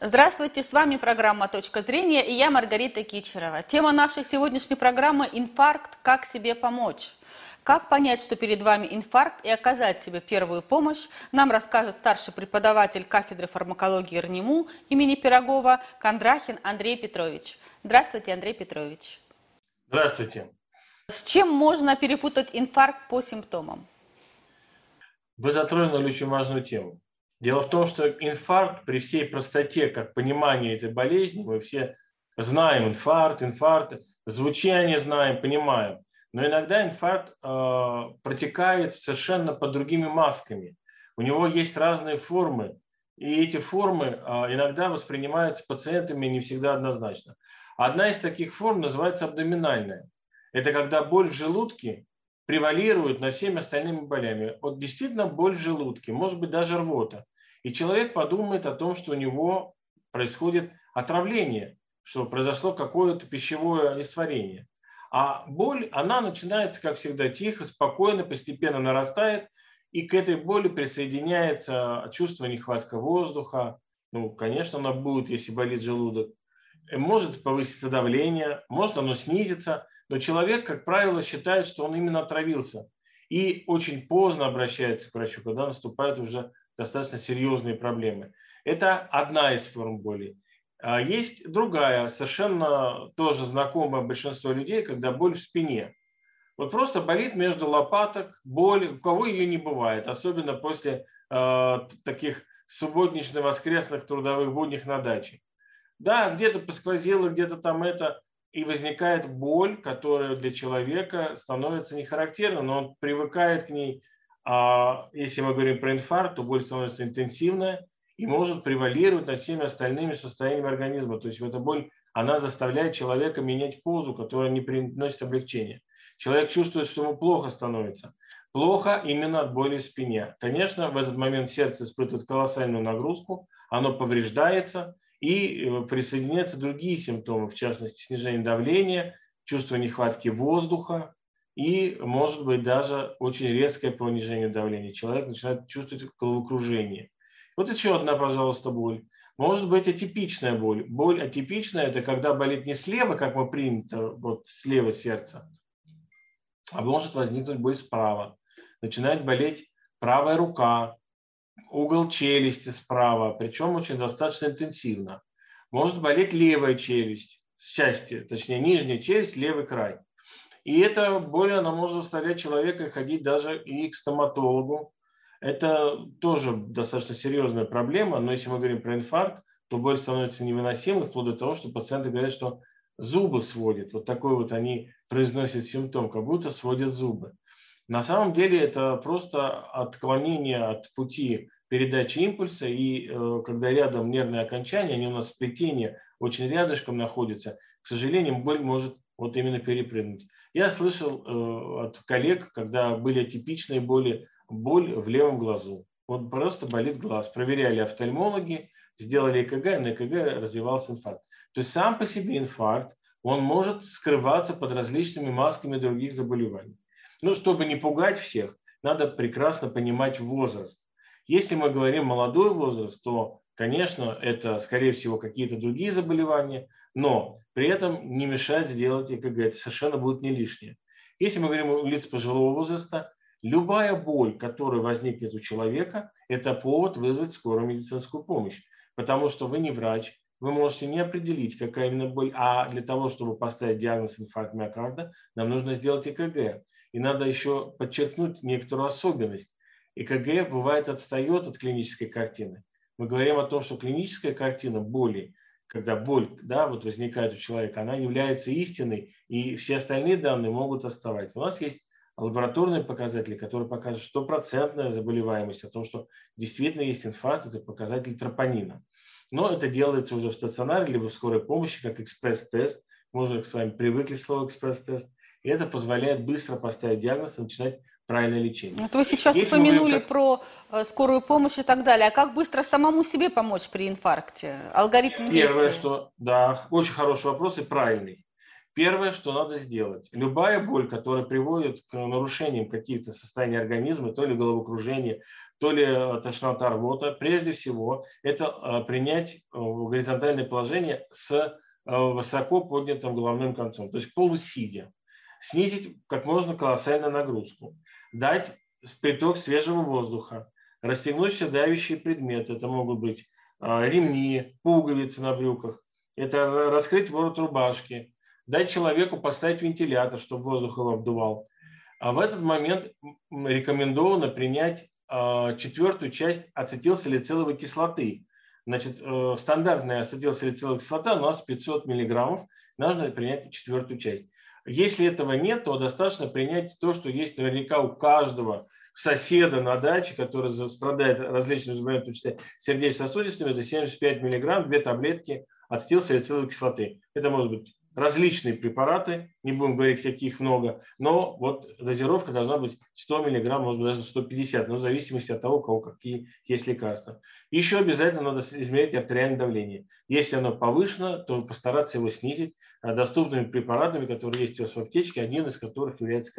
Здравствуйте, с вами программа «Точка зрения» и я Маргарита Кичерова. Тема нашей сегодняшней программы – инфаркт «Как себе помочь?». Как понять, что перед вами инфаркт и оказать себе первую помощь, нам расскажет старший преподаватель кафедры фармакологии РНИМУ имени Пирогова Кондрахин Андрей Петрович. Здравствуйте, Андрей Петрович. Здравствуйте. С чем можно перепутать инфаркт по симптомам? Вы затронули очень важную тему. Дело в том, что инфаркт при всей простоте, как понимание этой болезни, мы все знаем инфаркт, инфаркт, звучание знаем, понимаем. Но иногда инфаркт э, протекает совершенно под другими масками. У него есть разные формы, и эти формы э, иногда воспринимаются пациентами не всегда однозначно. Одна из таких форм называется абдоминальная. Это когда боль в желудке превалирует над всеми остальными болями. Вот действительно боль в желудке, может быть даже рвота. И человек подумает о том, что у него происходит отравление, что произошло какое-то пищевое несварение. А боль, она начинается, как всегда, тихо, спокойно, постепенно нарастает, и к этой боли присоединяется чувство нехватка воздуха. Ну, конечно, она будет, если болит желудок. Может повыситься давление, может оно снизится – но человек, как правило, считает, что он именно отравился. И очень поздно обращается к врачу, когда наступают уже достаточно серьезные проблемы. Это одна из форм боли. А есть другая, совершенно тоже знакомая большинство людей, когда боль в спине. Вот просто болит между лопаток, боль, у кого ее не бывает, особенно после э, таких субботнично-воскресных трудовых буднях на даче. Да, где-то посквозило, где-то там это, и возникает боль, которая для человека становится не характерной, но он привыкает к ней. А если мы говорим про инфаркт, то боль становится интенсивная и может превалировать над всеми остальными состояниями организма. То есть эта боль, она заставляет человека менять позу, которая не приносит облегчения. Человек чувствует, что ему плохо становится. Плохо именно от боли в спине. Конечно, в этот момент сердце испытывает колоссальную нагрузку, оно повреждается – и э, присоединяются другие симптомы, в частности, снижение давления, чувство нехватки воздуха и, может быть, даже очень резкое понижение давления. Человек начинает чувствовать головокружение. Вот еще одна, пожалуйста, боль. Может быть атипичная боль. Боль атипичная – это когда болит не слева, как мы принято, вот слева сердца, а может возникнуть боль справа. Начинает болеть правая рука, угол челюсти справа, причем очень достаточно интенсивно. Может болеть левая челюсть, счастье, точнее нижняя челюсть, левый край. И эта боль, она может заставлять человека ходить даже и к стоматологу. Это тоже достаточно серьезная проблема, но если мы говорим про инфаркт, то боль становится невыносимой, вплоть до того, что пациенты говорят, что зубы сводят. Вот такой вот они произносят симптом, как будто сводят зубы. На самом деле это просто отклонение от пути передачи импульса, и э, когда рядом нервные окончания, они у нас в сплетении очень рядышком находятся, к сожалению, боль может вот именно перепрыгнуть. Я слышал э, от коллег, когда были атипичные боли, боль в левом глазу. Вот просто болит глаз. Проверяли офтальмологи, сделали ЭКГ, на ЭКГ развивался инфаркт. То есть сам по себе инфаркт, он может скрываться под различными масками других заболеваний. Но чтобы не пугать всех, надо прекрасно понимать возраст. Если мы говорим молодой возраст, то, конечно, это, скорее всего, какие-то другие заболевания, но при этом не мешает сделать ЭКГ. Это совершенно будет не лишнее. Если мы говорим о лиц пожилого возраста, любая боль, которая возникнет у человека, это повод вызвать скорую медицинскую помощь. Потому что вы не врач, вы можете не определить, какая именно боль, а для того, чтобы поставить диагноз инфаркт миокарда, нам нужно сделать ЭКГ. И надо еще подчеркнуть некоторую особенность. ЭКГ бывает отстает от клинической картины. Мы говорим о том, что клиническая картина боли, когда боль да, вот возникает у человека, она является истиной, и все остальные данные могут оставать. У нас есть лабораторные показатели, которые покажут стопроцентная заболеваемость, о том, что действительно есть инфаркт, это показатель тропонина. Но это делается уже в стационаре, либо в скорой помощи, как экспресс-тест. Мы уже с вами привыкли к слову экспресс-тест. И это позволяет быстро поставить диагноз и начинать правильное лечение. Вот вы сейчас Если упомянули говорим, про э, скорую помощь и так далее. А как быстро самому себе помочь при инфаркте? Алгоритм действия? Первое, что... Да, очень хороший вопрос и правильный. Первое, что надо сделать. Любая боль, которая приводит к нарушениям каких-то состояний организма, то ли головокружение, то ли тошнота, рвота, прежде всего это принять горизонтальное положение с высоко поднятым головным концом, то есть полусидя. Снизить как можно колоссально нагрузку. Дать приток свежего воздуха. Расстегнуть все давящие предметы. Это могут быть ремни, пуговицы на брюках. Это раскрыть ворот рубашки. Дать человеку поставить вентилятор, чтобы воздух его обдувал. А в этот момент рекомендовано принять четвертую часть ацетилсалициловой кислоты. Значит, э, стандартная ацетилсалициловая кислота у нас 500 миллиграммов. Нужно принять четвертую часть. Если этого нет, то достаточно принять то, что есть наверняка у каждого соседа на даче, который страдает различными заболеваниями, сердечно-сосудистыми, это 75 миллиграмм, две таблетки ацетилсалициловой кислоты. Это может быть различные препараты, не будем говорить, каких много, но вот дозировка должна быть 100 мг, может быть даже 150, но в зависимости от того, у кого какие есть лекарства. Еще обязательно надо измерять артериальное давление. Если оно повышено, то постараться его снизить доступными препаратами, которые есть у вас в аптечке, один из которых является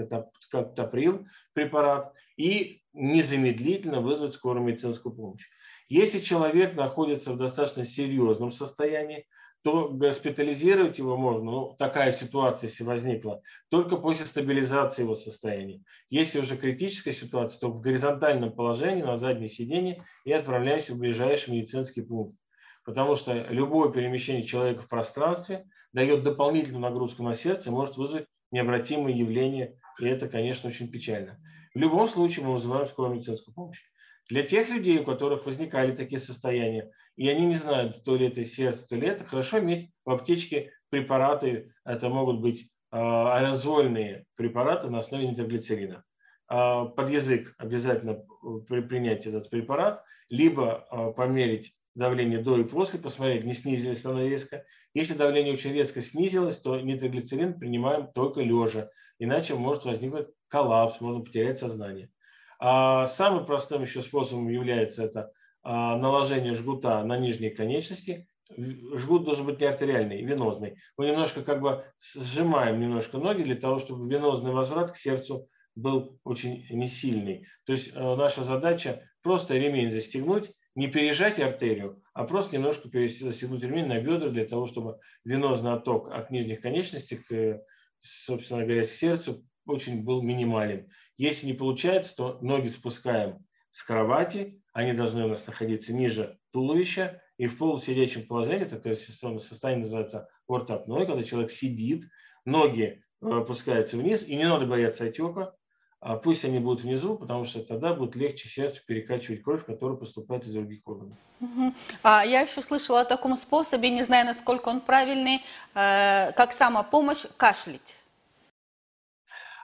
каптоприл препарат, и незамедлительно вызвать скорую медицинскую помощь. Если человек находится в достаточно серьезном состоянии, то госпитализировать его можно, ну, такая ситуация, если возникла, только после стабилизации его состояния. Если уже критическая ситуация, то в горизонтальном положении на заднее сиденье и отправляемся в ближайший медицинский пункт. Потому что любое перемещение человека в пространстве дает дополнительную нагрузку на сердце, может вызвать необратимые явления, и это, конечно, очень печально. В любом случае мы вызываем скорую медицинскую помощь. Для тех людей, у которых возникали такие состояния, и они не знают, то ли это сердце, то ли это, хорошо иметь в аптечке препараты, это могут быть а, аэрозольные препараты на основе нитроглицерина. А, под язык обязательно принять этот препарат, либо а, померить давление до и после, посмотреть, не снизилось оно резко. Если давление очень резко снизилось, то нитроглицерин принимаем только лежа, иначе может возникнуть коллапс, можно потерять сознание. А самым простым еще способом является это а, наложение жгута на нижние конечности. Жгут должен быть не артериальный, венозный. Мы немножко как бы сжимаем немножко ноги для того, чтобы венозный возврат к сердцу был очень несильный. То есть э, наша задача просто ремень застегнуть, не пережать артерию, а просто немножко застегнуть ремень на бедра для того, чтобы венозный отток от нижних конечностей к, собственно говоря, к сердцу очень был минимален. Если не получается, то ноги спускаем с кровати, они должны у нас находиться ниже туловища, и в полусидячем положении, такое состояние называется ортопной, когда человек сидит, ноги э, опускаются вниз, и не надо бояться отека, а пусть они будут внизу, потому что тогда будет легче сердцу перекачивать кровь, которая поступает из других органов. Угу. А я еще слышала о таком способе, не знаю, насколько он правильный, э, как самопомощь кашлять.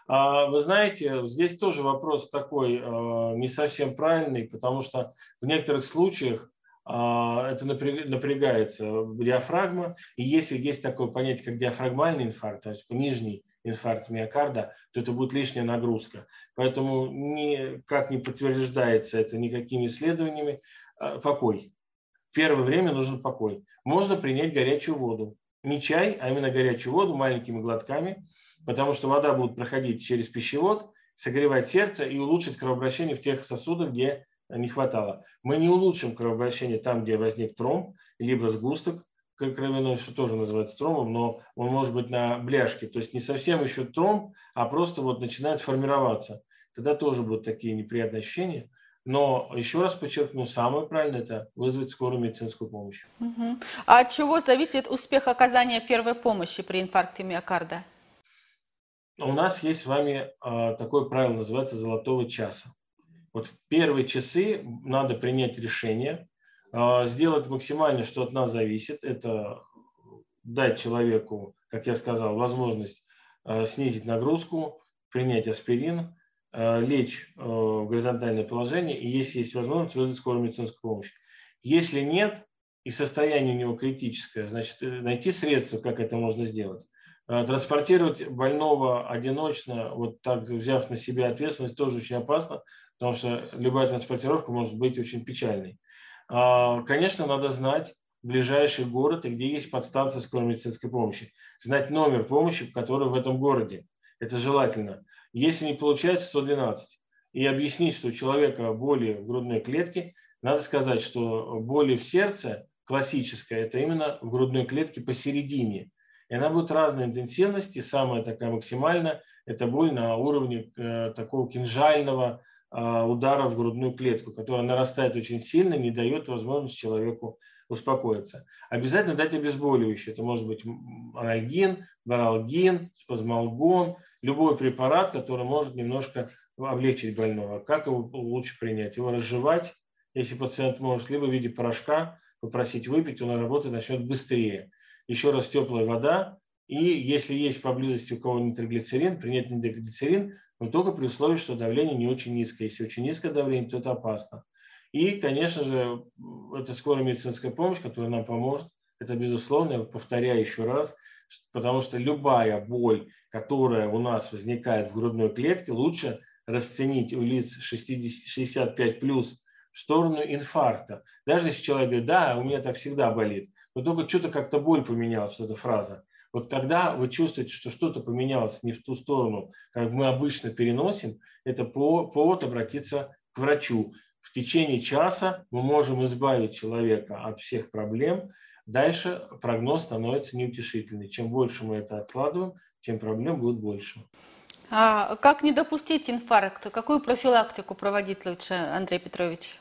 А, вы знаете, здесь тоже вопрос такой а, не совсем правильный, потому что в некоторых случаях а, это напрягается диафрагма, и если есть такое понятие, как диафрагмальный инфаркт, то есть нижний инфаркт миокарда, то это будет лишняя нагрузка. Поэтому никак не подтверждается это никакими исследованиями. Покой. В первое время нужен покой. Можно принять горячую воду. Не чай, а именно горячую воду маленькими глотками – потому что вода будет проходить через пищевод, согревать сердце и улучшить кровообращение в тех сосудах, где не хватало. Мы не улучшим кровообращение там, где возник тромб, либо сгусток кровяной, что тоже называется тромбом, но он может быть на бляшке, то есть не совсем еще тромб, а просто вот начинает формироваться. Тогда тоже будут такие неприятные ощущения. Но еще раз подчеркну, самое правильное это вызвать скорую медицинскую помощь. Угу. А от чего зависит успех оказания первой помощи при инфаркте миокарда? У нас есть с вами а, такое правило, называется золотого часа. Вот в первые часы надо принять решение, а, сделать максимально, что от нас зависит. Это дать человеку, как я сказал, возможность а, снизить нагрузку, принять аспирин, лечь в горизонтальное положение и, если есть возможность, вызвать скорую медицинскую помощь. Если нет, и состояние у него критическое, значит, э, найти средства, как это можно сделать. Э, транспортировать больного одиночно, вот так взяв на себя ответственность, тоже очень опасно, потому что любая транспортировка может быть очень печальной. А, конечно, надо знать ближайший город и где есть подстанция скорой медицинской помощи. Знать номер помощи, который в этом городе. Это желательно. Если не получается, 112. и объяснить, что у человека боли в грудной клетке, надо сказать, что боли в сердце классическая, это именно в грудной клетке посередине. И она будет разной интенсивности. Самая такая максимальная – это боль на уровне э, такого кинжального э, удара в грудную клетку, которая нарастает очень сильно, не дает возможности человеку успокоиться. Обязательно дать обезболивающее. Это может быть анальгин, баралгин, спазмалгон, любой препарат, который может немножко облегчить больного. Как его лучше принять? Его разжевать, если пациент может, либо в виде порошка попросить выпить, он работать начнет быстрее. Еще раз теплая вода, и если есть поблизости у кого нитроглицерин, принять нитроглицерин, но только при условии, что давление не очень низкое. Если очень низкое давление, то это опасно. И, конечно же, это скорая медицинская помощь, которая нам поможет. Это безусловно, я повторяю еще раз, потому что любая боль, которая у нас возникает в грудной клетке, лучше расценить у лиц 60, 65 плюс в сторону инфаркта. Даже если человек говорит, да, у меня так всегда болит, но только что-то как-то боль поменялась, эта фраза. Вот когда вы чувствуете, что что-то поменялось не в ту сторону, как мы обычно переносим, это повод обратиться к врачу. В течение часа мы можем избавить человека от всех проблем. Дальше прогноз становится неутешительный. Чем больше мы это откладываем, тем проблем будет больше. А как не допустить инфаркта? Какую профилактику проводить лучше, Андрей Петрович?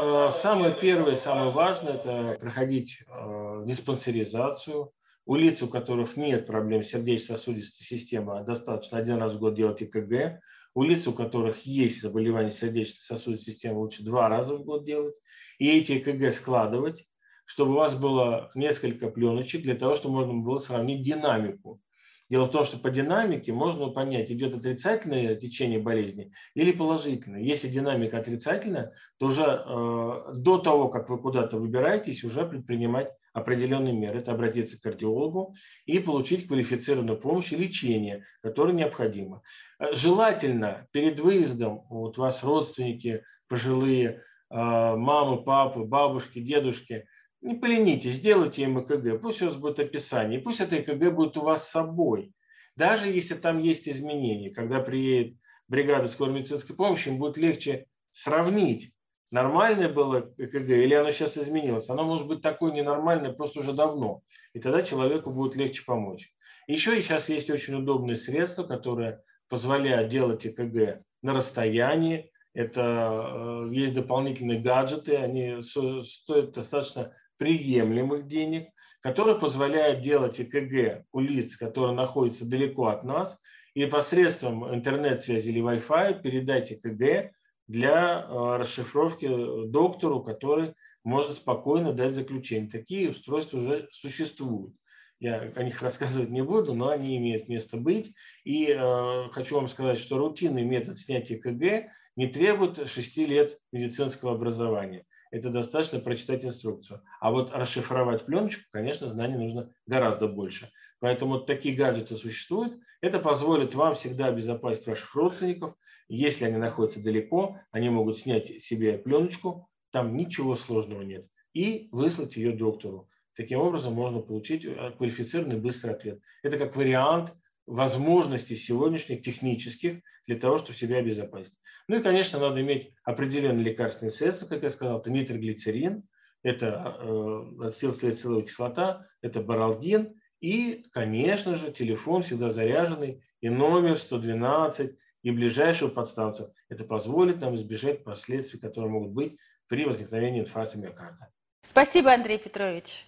Э, самое первое, самое важное – это проходить э, диспансеризацию. У лиц, у которых нет проблем сердечно-сосудистой системы, а достаточно один раз в год делать ЭКГ. У лиц, у которых есть заболевание сердечно-сосудистой системы, лучше два раза в год делать. И эти ЭКГ складывать, чтобы у вас было несколько пленочек для того, чтобы можно было сравнить динамику Дело в том, что по динамике можно понять, идет отрицательное течение болезни или положительное. Если динамика отрицательная, то уже э, до того, как вы куда-то выбираетесь, уже предпринимать определенные меры. Это обратиться к кардиологу и получить квалифицированную помощь и лечение, которое необходимо. Э, желательно перед выездом, вот у вас родственники пожилые, э, мамы, папы, бабушки, дедушки – не поленитесь, сделайте им ЭКГ, пусть у вас будет описание, пусть это ЭКГ будет у вас с собой. Даже если там есть изменения, когда приедет бригада скорой медицинской помощи, им будет легче сравнить, нормальное было ЭКГ или оно сейчас изменилось. Оно может быть такое ненормальное просто уже давно. И тогда человеку будет легче помочь. Еще сейчас есть очень удобные средства, которые позволяют делать ЭКГ на расстоянии. Это э, есть дополнительные гаджеты, они стоят достаточно приемлемых денег, которые позвояют делать ЭКГ у лиц, которые находятся далеко от нас, и посредством интернет-связи или Wi-Fi передать ЭКГ для э, расшифровки доктору, который может спокойно дать заключение. Такие устройства уже существуют. Я о них рассказывать не буду, но они имеют место быть. И э, хочу вам сказать, что рутинный метод снятия КГ не требует 6 лет медицинского образования это достаточно прочитать инструкцию. А вот расшифровать пленочку, конечно, знаний нужно гораздо больше. Поэтому такие гаджеты существуют. Это позволит вам всегда обезопасить ваших родственников. Если они находятся далеко, они могут снять себе пленочку, там ничего сложного нет, и выслать ее доктору. Таким образом можно получить э, квалифицированный быстрый ответ. Это как вариант возможностей сегодняшних технических для того, чтобы себя обезопасить. Ну и, конечно, надо иметь определенные лекарственные средства, как я сказал, это нитроглицерин, это э, ацетилсалициловая кислота, это баралгин и, конечно же, телефон всегда заряженный и номер 112 и ближайшую подстанцию. Это позволит нам избежать последствий, которые могут быть при возникновении инфаркта миокарда. Спасибо, Андрей Петрович.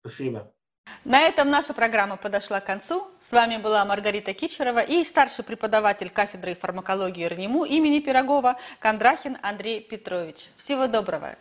Спасибо. На этом наша программа подошла к концу. С вами была Маргарита Кичерова и старший преподаватель кафедры фармакологии РНИМУ имени Пирогова Кондрахин Андрей Петрович. Всего доброго!